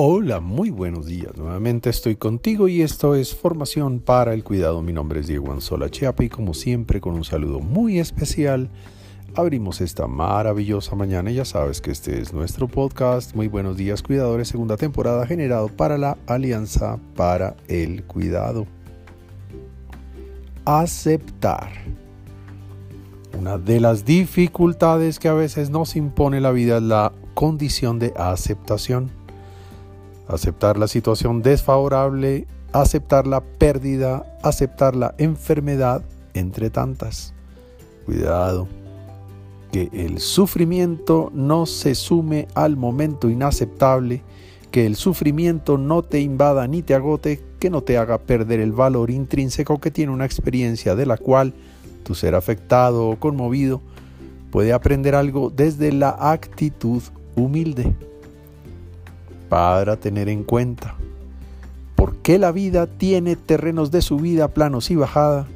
Hola, muy buenos días. Nuevamente estoy contigo y esto es Formación para el Cuidado. Mi nombre es Diego Anzola Chiapa y como siempre con un saludo muy especial abrimos esta maravillosa mañana. Ya sabes que este es nuestro podcast. Muy buenos días cuidadores, segunda temporada generado para la Alianza para el Cuidado. Aceptar. Una de las dificultades que a veces nos impone la vida es la condición de aceptación aceptar la situación desfavorable, aceptar la pérdida, aceptar la enfermedad, entre tantas. Cuidado, que el sufrimiento no se sume al momento inaceptable, que el sufrimiento no te invada ni te agote, que no te haga perder el valor intrínseco que tiene una experiencia de la cual tu ser afectado o conmovido puede aprender algo desde la actitud humilde para tener en cuenta. ¿Por qué la vida tiene terrenos de subida, planos y bajada?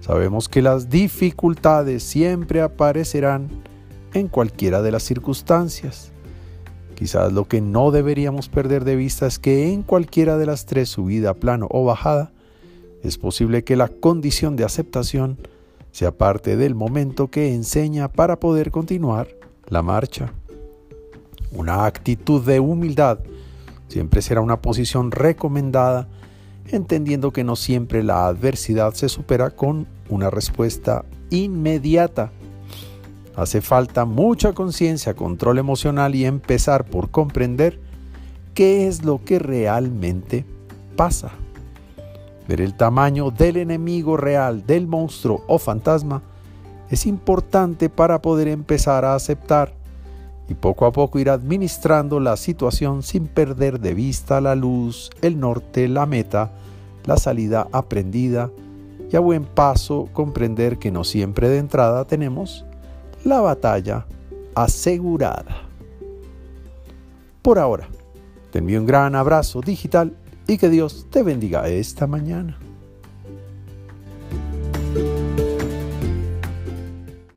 Sabemos que las dificultades siempre aparecerán en cualquiera de las circunstancias. Quizás lo que no deberíamos perder de vista es que en cualquiera de las tres, subida, plano o bajada, es posible que la condición de aceptación sea parte del momento que enseña para poder continuar la marcha. Una actitud de humildad Siempre será una posición recomendada, entendiendo que no siempre la adversidad se supera con una respuesta inmediata. Hace falta mucha conciencia, control emocional y empezar por comprender qué es lo que realmente pasa. Ver el tamaño del enemigo real, del monstruo o fantasma, es importante para poder empezar a aceptar y poco a poco ir administrando la situación sin perder de vista la luz, el norte, la meta, la salida aprendida y a buen paso comprender que no siempre de entrada tenemos la batalla asegurada. Por ahora, te envío un gran abrazo digital y que Dios te bendiga esta mañana.